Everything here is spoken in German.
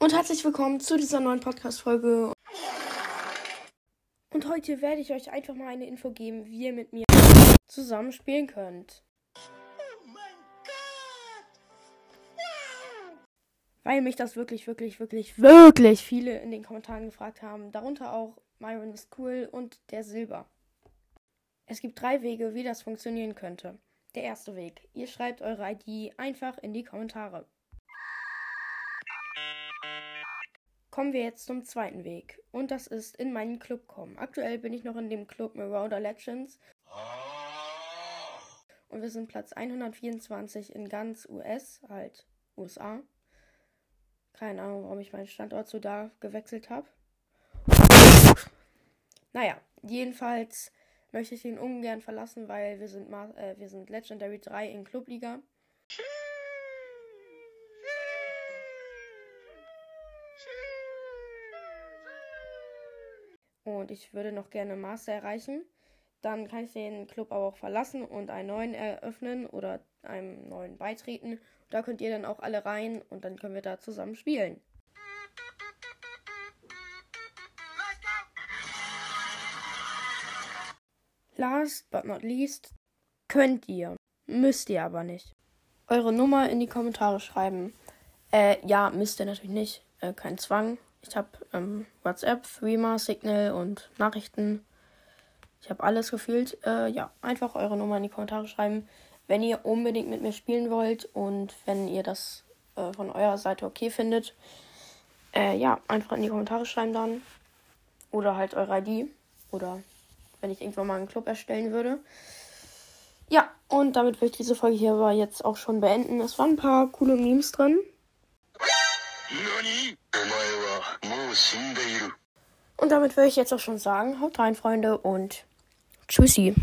und herzlich willkommen zu dieser neuen Podcast-Folge. Und heute werde ich euch einfach mal eine Info geben, wie ihr mit mir zusammen spielen könnt. Weil mich das wirklich, wirklich, wirklich, wirklich viele in den Kommentaren gefragt haben. Darunter auch Myron ist cool und der Silber. Es gibt drei Wege, wie das funktionieren könnte. Der erste Weg. Ihr schreibt eure ID einfach in die Kommentare. Kommen wir jetzt zum zweiten Weg. Und das ist in meinen Club kommen. Aktuell bin ich noch in dem Club Marauder Legends. Und wir sind Platz 124 in ganz US, halt USA. Keine Ahnung, warum ich meinen Standort so da gewechselt habe. Naja, jedenfalls möchte ich ihn ungern verlassen, weil wir sind, äh, wir sind Legendary 3 in Clubliga. Und ich würde noch gerne Master erreichen. Dann kann ich den Club aber auch verlassen und einen neuen eröffnen oder einem neuen beitreten. Da könnt ihr dann auch alle rein und dann können wir da zusammen spielen. Last but not least könnt ihr, müsst ihr aber nicht, eure Nummer in die Kommentare schreiben. Äh, ja, müsst ihr natürlich nicht. Äh, kein Zwang. Ich habe ähm, WhatsApp, Threema, Signal und Nachrichten. Ich habe alles gefühlt. Äh, ja, einfach eure Nummer in die Kommentare schreiben, wenn ihr unbedingt mit mir spielen wollt und wenn ihr das äh, von eurer Seite okay findet. Äh, ja, einfach in die Kommentare schreiben dann. Oder halt eure ID. Oder wenn ich irgendwann mal einen Club erstellen würde. Ja, und damit würde ich diese Folge hier aber jetzt auch schon beenden. Es waren ein paar coole Memes drin. Und damit würde ich jetzt auch schon sagen, haut rein, Freunde, und tschüssi.